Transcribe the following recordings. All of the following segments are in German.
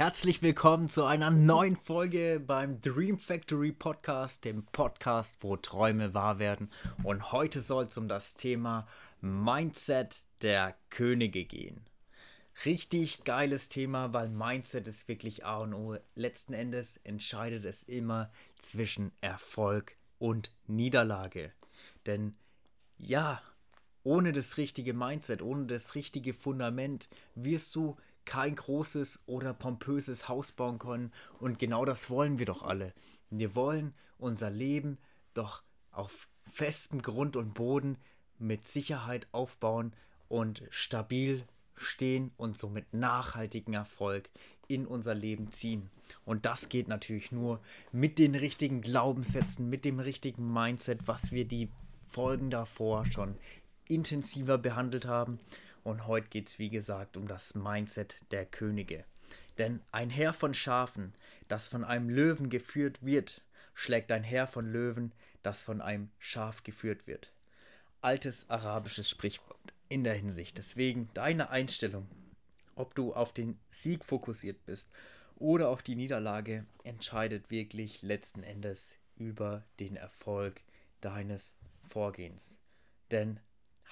Herzlich willkommen zu einer neuen Folge beim Dream Factory Podcast, dem Podcast, wo Träume wahr werden. Und heute soll es um das Thema Mindset der Könige gehen. Richtig geiles Thema, weil Mindset ist wirklich A und O. Letzten Endes entscheidet es immer zwischen Erfolg und Niederlage. Denn ja, ohne das richtige Mindset, ohne das richtige Fundament wirst du kein großes oder pompöses Haus bauen können. Und genau das wollen wir doch alle. Wir wollen unser Leben doch auf festem Grund und Boden mit Sicherheit aufbauen und stabil stehen und somit nachhaltigen Erfolg in unser Leben ziehen. Und das geht natürlich nur mit den richtigen Glaubenssätzen, mit dem richtigen Mindset, was wir die Folgen davor schon intensiver behandelt haben. Und heute geht es, wie gesagt, um das Mindset der Könige. Denn ein Heer von Schafen, das von einem Löwen geführt wird, schlägt ein Heer von Löwen, das von einem Schaf geführt wird. Altes arabisches Sprichwort in der Hinsicht. Deswegen deine Einstellung, ob du auf den Sieg fokussiert bist oder auf die Niederlage, entscheidet wirklich letzten Endes über den Erfolg deines Vorgehens. Denn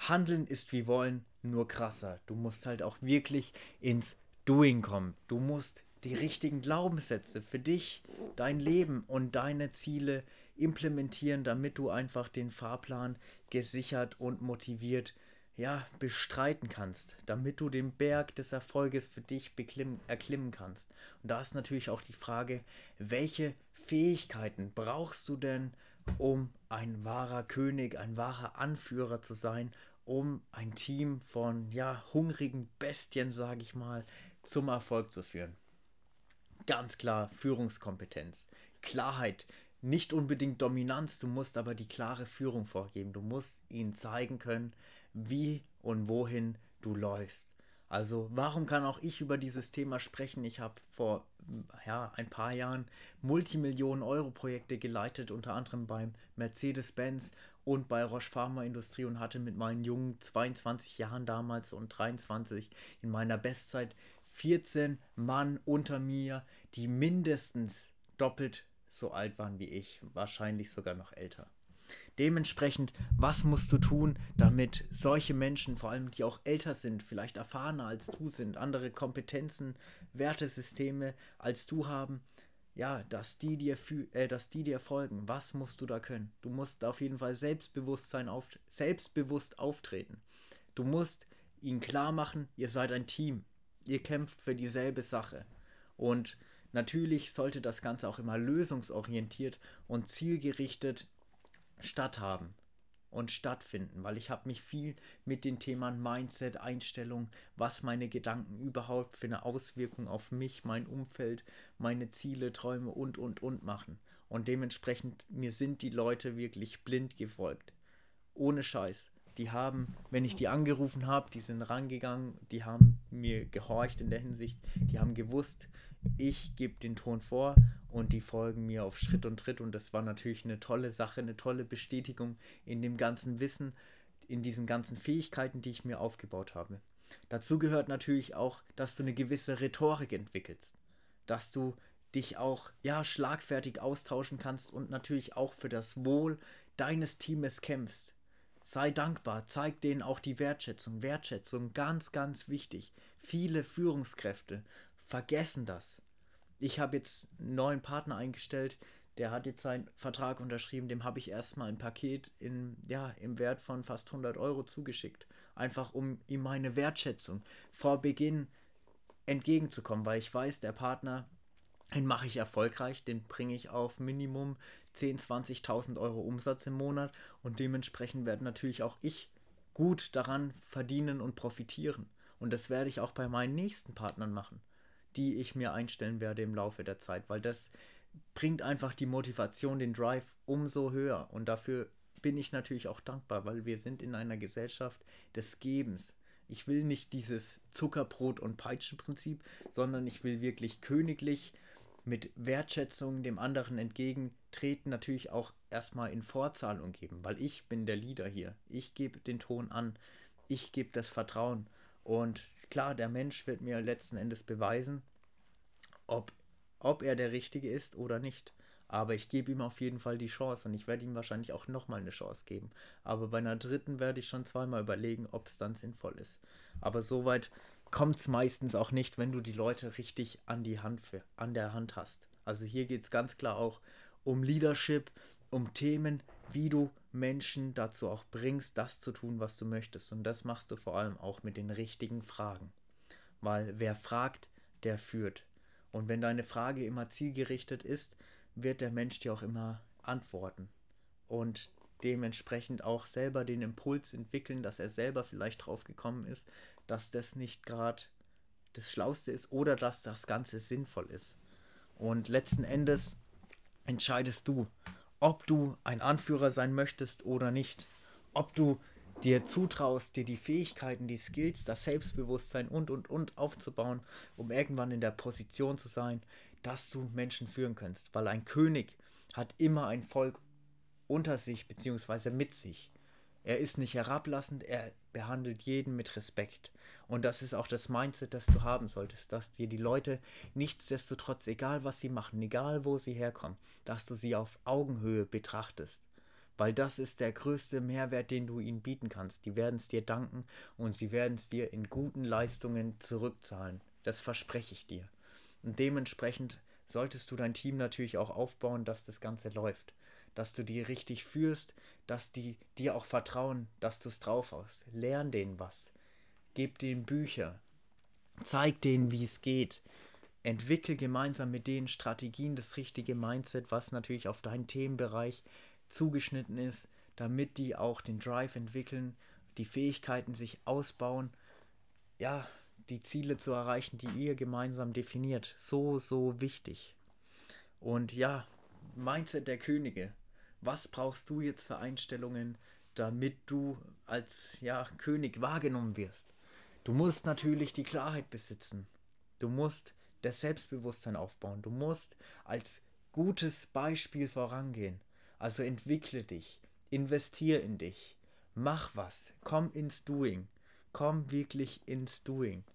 Handeln ist wie wollen, nur krasser. Du musst halt auch wirklich ins Doing kommen. Du musst die richtigen Glaubenssätze für dich, dein Leben und deine Ziele implementieren, damit du einfach den Fahrplan gesichert und motiviert ja, bestreiten kannst, damit du den Berg des Erfolges für dich erklimmen kannst. Und da ist natürlich auch die Frage, welche Fähigkeiten brauchst du denn, um ein wahrer König, ein wahrer Anführer zu sein um ein Team von ja, hungrigen Bestien, sage ich mal, zum Erfolg zu führen. Ganz klar Führungskompetenz, Klarheit, nicht unbedingt Dominanz, du musst aber die klare Führung vorgeben. Du musst ihnen zeigen können, wie und wohin du läufst. Also warum kann auch ich über dieses Thema sprechen? Ich habe vor ja, ein paar Jahren Multimillionen Euro Projekte geleitet, unter anderem beim Mercedes-Benz und bei Roche Pharma Industrie und hatte mit meinen jungen 22 Jahren damals und 23 in meiner Bestzeit 14 Mann unter mir, die mindestens doppelt so alt waren wie ich, wahrscheinlich sogar noch älter. Dementsprechend, was musst du tun, damit solche Menschen, vor allem die auch älter sind, vielleicht erfahrener als du sind, andere Kompetenzen, Wertesysteme als du haben, ja, dass die dir äh, dass die dir folgen. Was musst du da können? Du musst auf jeden Fall Selbstbewusstsein auf, selbstbewusst auftreten. Du musst ihnen klar machen, ihr seid ein Team. Ihr kämpft für dieselbe Sache. Und natürlich sollte das Ganze auch immer lösungsorientiert und zielgerichtet statthaben und stattfinden, weil ich habe mich viel mit den Themen Mindset, Einstellung, was meine Gedanken überhaupt für eine Auswirkung auf mich, mein Umfeld, meine Ziele, Träume und und und machen. Und dementsprechend mir sind die Leute wirklich blind gefolgt. Ohne Scheiß. Die haben, wenn ich die angerufen habe, die sind rangegangen, die haben mir gehorcht in der Hinsicht, die haben gewusst, ich gebe den Ton vor und die folgen mir auf Schritt und Tritt und das war natürlich eine tolle Sache, eine tolle Bestätigung in dem ganzen Wissen, in diesen ganzen Fähigkeiten, die ich mir aufgebaut habe. Dazu gehört natürlich auch, dass du eine gewisse Rhetorik entwickelst, dass du dich auch ja schlagfertig austauschen kannst und natürlich auch für das Wohl deines Teams kämpfst. Sei dankbar, zeig denen auch die Wertschätzung. Wertschätzung ganz, ganz wichtig. Viele Führungskräfte vergessen das. Ich habe jetzt einen neuen Partner eingestellt, der hat jetzt seinen Vertrag unterschrieben, dem habe ich erstmal ein Paket in, ja, im Wert von fast 100 Euro zugeschickt. Einfach um ihm meine Wertschätzung vor Beginn entgegenzukommen, weil ich weiß, der Partner, den mache ich erfolgreich, den bringe ich auf Minimum 10.000, 20.000 Euro Umsatz im Monat und dementsprechend werde natürlich auch ich gut daran verdienen und profitieren. Und das werde ich auch bei meinen nächsten Partnern machen die ich mir einstellen werde im Laufe der Zeit, weil das bringt einfach die Motivation, den Drive umso höher. Und dafür bin ich natürlich auch dankbar, weil wir sind in einer Gesellschaft des Gebens. Ich will nicht dieses Zuckerbrot- und Peitschenprinzip, sondern ich will wirklich königlich mit Wertschätzung dem anderen entgegentreten, natürlich auch erstmal in Vorzahlung geben, weil ich bin der Leader hier. Ich gebe den Ton an, ich gebe das Vertrauen und klar, der Mensch wird mir letzten Endes beweisen, ob, ob er der Richtige ist oder nicht. Aber ich gebe ihm auf jeden Fall die Chance und ich werde ihm wahrscheinlich auch nochmal eine Chance geben. Aber bei einer dritten werde ich schon zweimal überlegen, ob es dann sinnvoll ist. Aber soweit kommt es meistens auch nicht, wenn du die Leute richtig an, die Hand, an der Hand hast. Also hier geht es ganz klar auch um Leadership, um Themen, wie du Menschen dazu auch bringst, das zu tun, was du möchtest. Und das machst du vor allem auch mit den richtigen Fragen. Weil wer fragt, der führt. Und wenn deine Frage immer zielgerichtet ist, wird der Mensch dir auch immer antworten. Und dementsprechend auch selber den Impuls entwickeln, dass er selber vielleicht drauf gekommen ist, dass das nicht gerade das Schlauste ist oder dass das Ganze sinnvoll ist. Und letzten Endes entscheidest du, ob du ein Anführer sein möchtest oder nicht. Ob du dir zutraust, dir die Fähigkeiten, die Skills, das Selbstbewusstsein und, und, und aufzubauen, um irgendwann in der Position zu sein, dass du Menschen führen kannst. Weil ein König hat immer ein Volk unter sich bzw. mit sich. Er ist nicht herablassend, er behandelt jeden mit Respekt. Und das ist auch das Mindset, das du haben solltest, dass dir die Leute nichtsdestotrotz, egal was sie machen, egal wo sie herkommen, dass du sie auf Augenhöhe betrachtest. Weil das ist der größte Mehrwert, den du ihnen bieten kannst. Die werden es dir danken und sie werden es dir in guten Leistungen zurückzahlen. Das verspreche ich dir. Und dementsprechend solltest du dein Team natürlich auch aufbauen, dass das Ganze läuft. Dass du die richtig führst, dass die dir auch vertrauen, dass du es drauf hast. Lern denen was. Gib denen Bücher. Zeig denen, wie es geht. Entwickel gemeinsam mit denen Strategien, das richtige Mindset, was natürlich auf deinen Themenbereich zugeschnitten ist, damit die auch den Drive entwickeln, die Fähigkeiten sich ausbauen. Ja, die Ziele zu erreichen, die ihr gemeinsam definiert. So, so wichtig. Und ja, Mindset der Könige. Was brauchst du jetzt für Einstellungen, damit du als ja, König wahrgenommen wirst? Du musst natürlich die Klarheit besitzen. Du musst das Selbstbewusstsein aufbauen. Du musst als gutes Beispiel vorangehen. Also entwickle dich, investiere in dich, mach was, komm ins Doing, komm wirklich ins Doing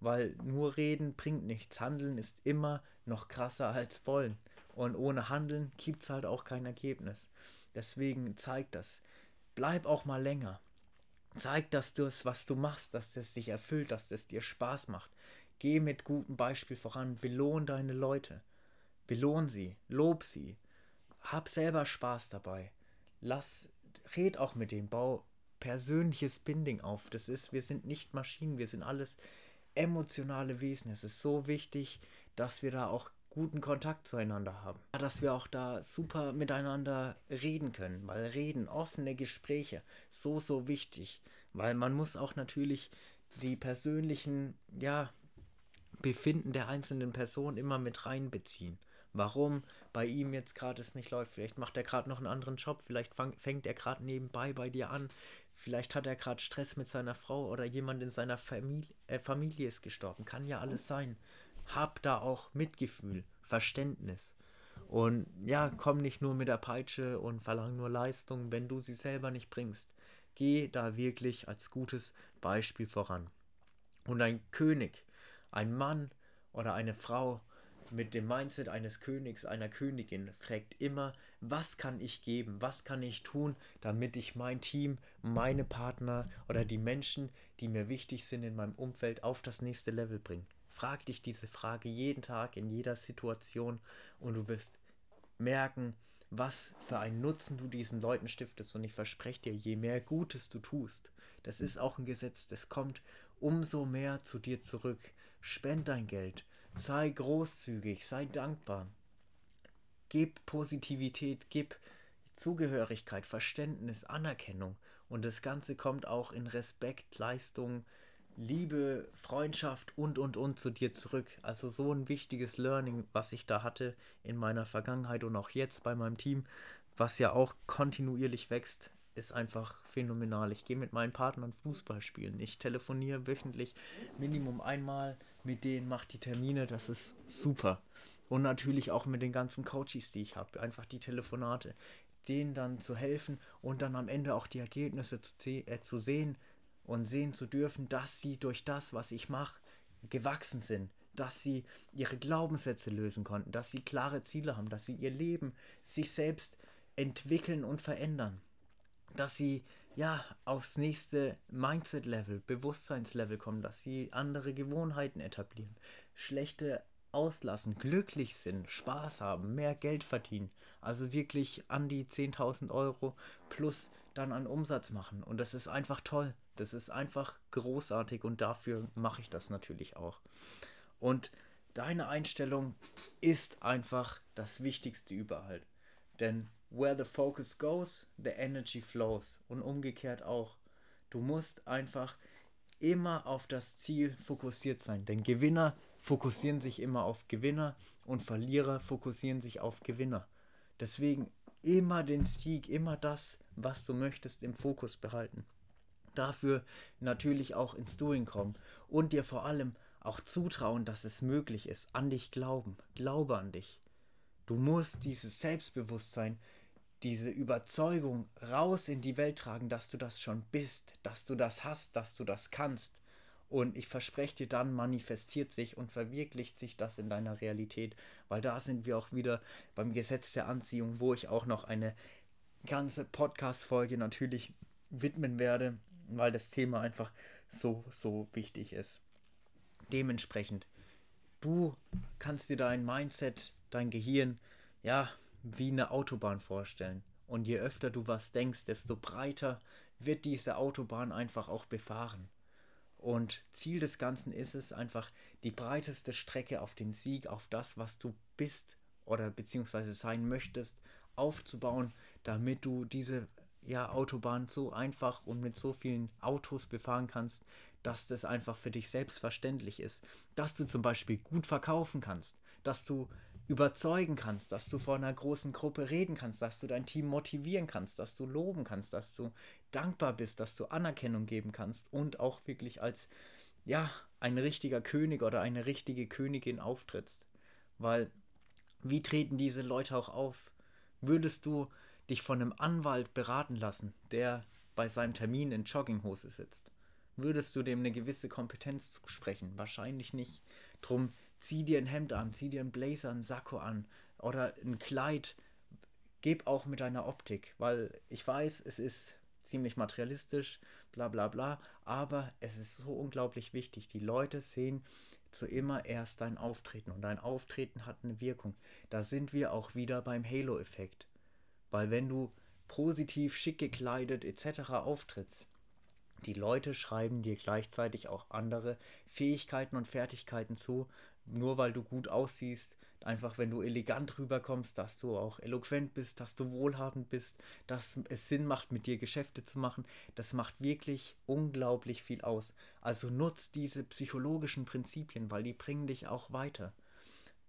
weil nur reden bringt nichts. Handeln ist immer noch krasser als wollen. Und ohne Handeln gibt es halt auch kein Ergebnis. Deswegen zeig das. Bleib auch mal länger. Zeig, dass du es, was du machst, dass das dich erfüllt, dass das dir Spaß macht. Geh mit gutem Beispiel voran. Belohn deine Leute. Belohn sie. Lob sie. Hab selber Spaß dabei. Lass, red auch mit dem. Bau persönliches Binding auf. Das ist, wir sind nicht Maschinen, wir sind alles emotionale Wesen. Es ist so wichtig, dass wir da auch guten Kontakt zueinander haben. Dass wir auch da super miteinander reden können, weil reden, offene Gespräche, so, so wichtig. Weil man muss auch natürlich die persönlichen, ja, Befinden der einzelnen Person immer mit reinbeziehen. Warum bei ihm jetzt gerade es nicht läuft. Vielleicht macht er gerade noch einen anderen Job, vielleicht fang, fängt er gerade nebenbei bei dir an, Vielleicht hat er gerade Stress mit seiner Frau oder jemand in seiner Familie, äh, Familie ist gestorben. Kann ja alles sein. Hab da auch Mitgefühl, Verständnis. Und ja, komm nicht nur mit der Peitsche und verlang nur Leistung, wenn du sie selber nicht bringst. Geh da wirklich als gutes Beispiel voran. Und ein König, ein Mann oder eine Frau mit dem Mindset eines Königs, einer Königin, fragt immer, was kann ich geben, was kann ich tun, damit ich mein Team, meine Partner oder die Menschen, die mir wichtig sind in meinem Umfeld, auf das nächste Level bringe. Frag dich diese Frage jeden Tag, in jeder Situation und du wirst merken, was für einen Nutzen du diesen Leuten stiftest. Und ich verspreche dir, je mehr Gutes du tust, das ist auch ein Gesetz, das kommt umso mehr zu dir zurück. Spend dein Geld, Sei großzügig, sei dankbar. Gib Positivität, gib Zugehörigkeit, Verständnis, Anerkennung. Und das Ganze kommt auch in Respekt, Leistung, Liebe, Freundschaft und, und, und zu dir zurück. Also so ein wichtiges Learning, was ich da hatte in meiner Vergangenheit und auch jetzt bei meinem Team, was ja auch kontinuierlich wächst ist einfach phänomenal. Ich gehe mit meinen Partnern Fußball spielen. Ich telefoniere wöchentlich Minimum einmal mit denen, mache die Termine. Das ist super. Und natürlich auch mit den ganzen Coaches, die ich habe. Einfach die Telefonate. Denen dann zu helfen und dann am Ende auch die Ergebnisse zu, äh, zu sehen und sehen zu dürfen, dass sie durch das, was ich mache, gewachsen sind, dass sie ihre Glaubenssätze lösen konnten, dass sie klare Ziele haben, dass sie ihr Leben sich selbst entwickeln und verändern, dass sie ja aufs nächste Mindset-Level, Bewusstseinslevel kommen, dass sie andere Gewohnheiten etablieren, schlechte auslassen, glücklich sind, Spaß haben, mehr Geld verdienen, also wirklich an die 10.000 Euro plus dann an Umsatz machen. Und das ist einfach toll. Das ist einfach großartig und dafür mache ich das natürlich auch. Und deine Einstellung ist einfach das Wichtigste überall. Denn where the focus goes, the energy flows. Und umgekehrt auch. Du musst einfach immer auf das Ziel fokussiert sein. Denn Gewinner fokussieren sich immer auf Gewinner und Verlierer fokussieren sich auf Gewinner. Deswegen immer den Sieg, immer das, was du möchtest, im Fokus behalten. Dafür natürlich auch ins Doing kommen und dir vor allem auch zutrauen, dass es möglich ist. An dich glauben. Glaube an dich. Du musst dieses Selbstbewusstsein, diese Überzeugung raus in die Welt tragen, dass du das schon bist, dass du das hast, dass du das kannst. Und ich verspreche dir, dann manifestiert sich und verwirklicht sich das in deiner Realität. Weil da sind wir auch wieder beim Gesetz der Anziehung, wo ich auch noch eine ganze Podcast-Folge natürlich widmen werde, weil das Thema einfach so, so wichtig ist. Dementsprechend, du kannst dir dein Mindset, dein Gehirn, ja, wie eine Autobahn vorstellen. Und je öfter du was denkst, desto breiter wird diese Autobahn einfach auch befahren. Und Ziel des Ganzen ist es einfach, die breiteste Strecke auf den Sieg, auf das, was du bist oder beziehungsweise sein möchtest, aufzubauen, damit du diese ja, Autobahn so einfach und mit so vielen Autos befahren kannst, dass das einfach für dich selbstverständlich ist. Dass du zum Beispiel gut verkaufen kannst, dass du überzeugen kannst, dass du vor einer großen Gruppe reden kannst, dass du dein Team motivieren kannst, dass du loben kannst, dass du dankbar bist, dass du Anerkennung geben kannst und auch wirklich als ja, ein richtiger König oder eine richtige Königin auftrittst. Weil wie treten diese Leute auch auf? Würdest du dich von einem Anwalt beraten lassen, der bei seinem Termin in Jogginghose sitzt? Würdest du dem eine gewisse Kompetenz zusprechen? Wahrscheinlich nicht. Drum zieh dir ein Hemd an, zieh dir einen Blazer, einen Sakko an oder ein Kleid. Geb auch mit deiner Optik, weil ich weiß, es ist ziemlich materialistisch, bla bla bla, aber es ist so unglaublich wichtig. Die Leute sehen zu immer erst dein Auftreten und dein Auftreten hat eine Wirkung. Da sind wir auch wieder beim Halo-Effekt. Weil wenn du positiv, schick gekleidet etc. auftrittst, die Leute schreiben dir gleichzeitig auch andere Fähigkeiten und Fertigkeiten zu, nur weil du gut aussiehst, einfach wenn du elegant rüberkommst, dass du auch eloquent bist, dass du wohlhabend bist, dass es Sinn macht, mit dir Geschäfte zu machen, das macht wirklich unglaublich viel aus. Also nutz diese psychologischen Prinzipien, weil die bringen dich auch weiter.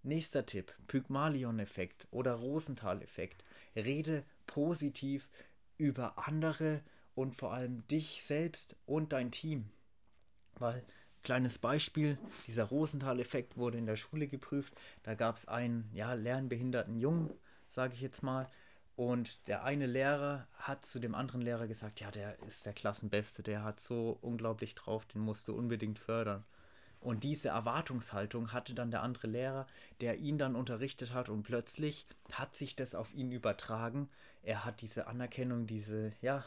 Nächster Tipp, Pygmalion-Effekt oder Rosenthal-Effekt. Rede positiv über andere und vor allem dich selbst und dein Team. Weil Kleines Beispiel, dieser Rosenthal-Effekt wurde in der Schule geprüft. Da gab es einen ja, lernbehinderten Jungen, sage ich jetzt mal. Und der eine Lehrer hat zu dem anderen Lehrer gesagt, ja, der ist der Klassenbeste, der hat so unglaublich drauf, den musst du unbedingt fördern. Und diese Erwartungshaltung hatte dann der andere Lehrer, der ihn dann unterrichtet hat und plötzlich hat sich das auf ihn übertragen. Er hat diese Anerkennung, diese, ja,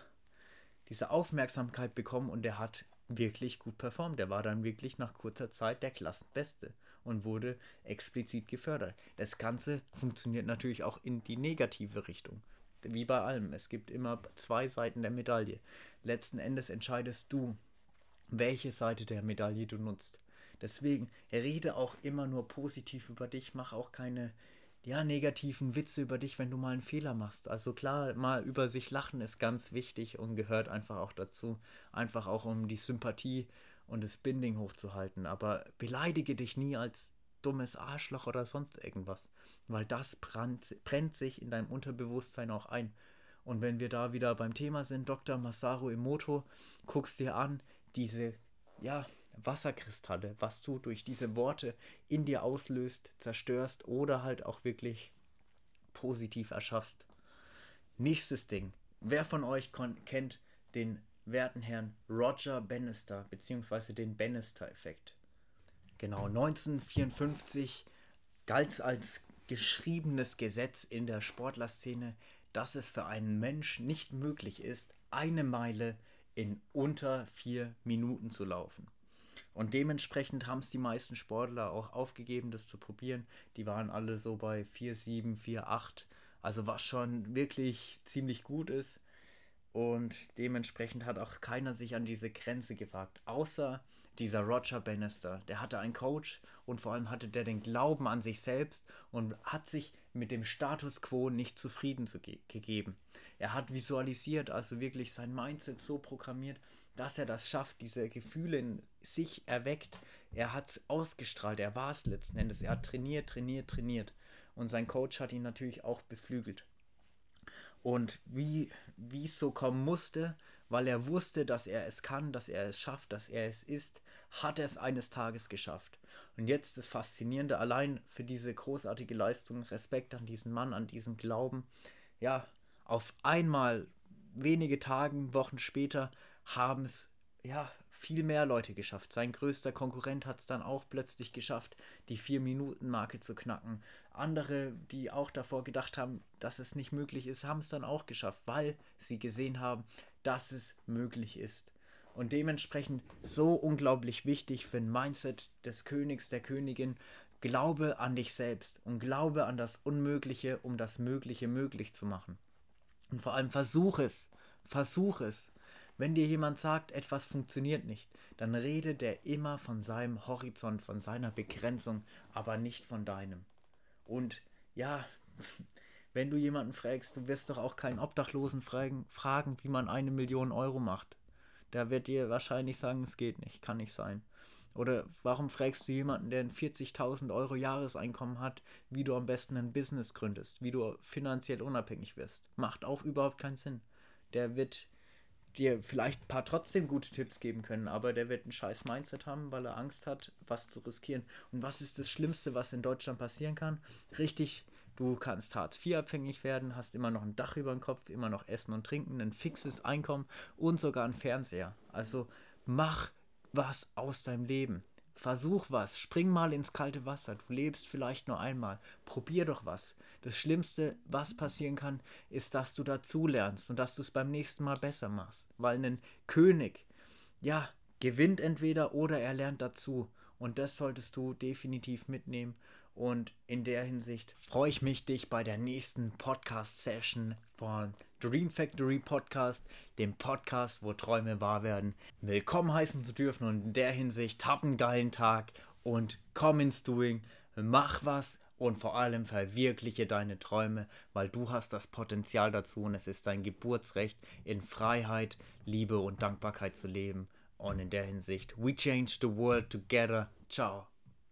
diese Aufmerksamkeit bekommen und er hat wirklich gut performt. Der war dann wirklich nach kurzer Zeit der Klassenbeste und wurde explizit gefördert. Das Ganze funktioniert natürlich auch in die negative Richtung. Wie bei allem. Es gibt immer zwei Seiten der Medaille. Letzten Endes entscheidest du, welche Seite der Medaille du nutzt. Deswegen rede auch immer nur positiv über dich, mach auch keine ja, negativen Witze über dich, wenn du mal einen Fehler machst. Also klar, mal über sich lachen ist ganz wichtig und gehört einfach auch dazu. Einfach auch um die Sympathie und das Binding hochzuhalten. Aber beleidige dich nie als dummes Arschloch oder sonst irgendwas. Weil das brennt, brennt sich in deinem Unterbewusstsein auch ein. Und wenn wir da wieder beim Thema sind, Dr. Masaru Emoto, guckst dir an, diese, ja, Wasserkristalle, was du durch diese Worte in dir auslöst, zerstörst oder halt auch wirklich positiv erschaffst. Nächstes Ding. Wer von euch kennt den werten Herrn Roger Bannister beziehungsweise den Bannister-Effekt? Genau, 1954 galt als geschriebenes Gesetz in der Sportlerszene, dass es für einen Mensch nicht möglich ist, eine Meile in unter vier Minuten zu laufen. Und dementsprechend haben es die meisten Sportler auch aufgegeben, das zu probieren. Die waren alle so bei 4,7, 4,8. Also was schon wirklich ziemlich gut ist. Und dementsprechend hat auch keiner sich an diese Grenze gewagt. Außer dieser Roger Bannister. Der hatte einen Coach und vor allem hatte der den Glauben an sich selbst und hat sich mit dem Status quo nicht zufrieden zu ge gegeben. Er hat visualisiert, also wirklich sein Mindset so programmiert, dass er das schafft, diese Gefühle in sich erweckt. Er hat es ausgestrahlt, er war es letzten Endes. Er hat trainiert, trainiert, trainiert. Und sein Coach hat ihn natürlich auch beflügelt. Und wie, es so kommen musste, weil er wusste, dass er es kann, dass er es schafft, dass er es ist, hat er es eines Tages geschafft. Und jetzt das Faszinierende, allein für diese großartige Leistung, Respekt an diesen Mann, an diesen Glauben. Ja, auf einmal, wenige Tage, Wochen später, haben es ja viel mehr Leute geschafft. Sein größter Konkurrent hat es dann auch plötzlich geschafft, die 4-Minuten-Marke zu knacken. Andere, die auch davor gedacht haben, dass es nicht möglich ist, haben es dann auch geschafft, weil sie gesehen haben, dass es möglich ist. Und dementsprechend so unglaublich wichtig für ein Mindset des Königs, der Königin. Glaube an dich selbst und glaube an das Unmögliche, um das Mögliche möglich zu machen. Und vor allem versuch es. Versuch es. Wenn dir jemand sagt, etwas funktioniert nicht, dann rede der immer von seinem Horizont, von seiner Begrenzung, aber nicht von deinem. Und ja, wenn du jemanden fragst, du wirst doch auch keinen Obdachlosen fragen, fragen, wie man eine Million Euro macht. Der wird dir wahrscheinlich sagen, es geht nicht, kann nicht sein. Oder warum fragst du jemanden, der ein 40.000 Euro Jahreseinkommen hat, wie du am besten ein Business gründest, wie du finanziell unabhängig wirst? Macht auch überhaupt keinen Sinn. Der wird dir vielleicht ein paar trotzdem gute Tipps geben können, aber der wird ein scheiß Mindset haben, weil er Angst hat, was zu riskieren. Und was ist das Schlimmste, was in Deutschland passieren kann? Richtig, du kannst Hartz IV abhängig werden, hast immer noch ein Dach über dem Kopf, immer noch Essen und Trinken, ein fixes Einkommen und sogar einen Fernseher. Also mach was aus deinem Leben. Versuch was, spring mal ins kalte Wasser. Du lebst vielleicht nur einmal. Probier doch was. Das Schlimmste, was passieren kann, ist, dass du dazulernst und dass du es beim nächsten Mal besser machst. Weil ein König, ja, gewinnt entweder oder er lernt dazu. Und das solltest du definitiv mitnehmen. Und in der Hinsicht freue ich mich, dich bei der nächsten Podcast-Session von Dream Factory Podcast, dem Podcast, wo Träume wahr werden, willkommen heißen zu dürfen. Und in der Hinsicht, hab einen geilen Tag und komm ins Doing, mach was und vor allem verwirkliche deine Träume, weil du hast das Potenzial dazu und es ist dein Geburtsrecht, in Freiheit, Liebe und Dankbarkeit zu leben. Und in der Hinsicht, we change the world together. Ciao.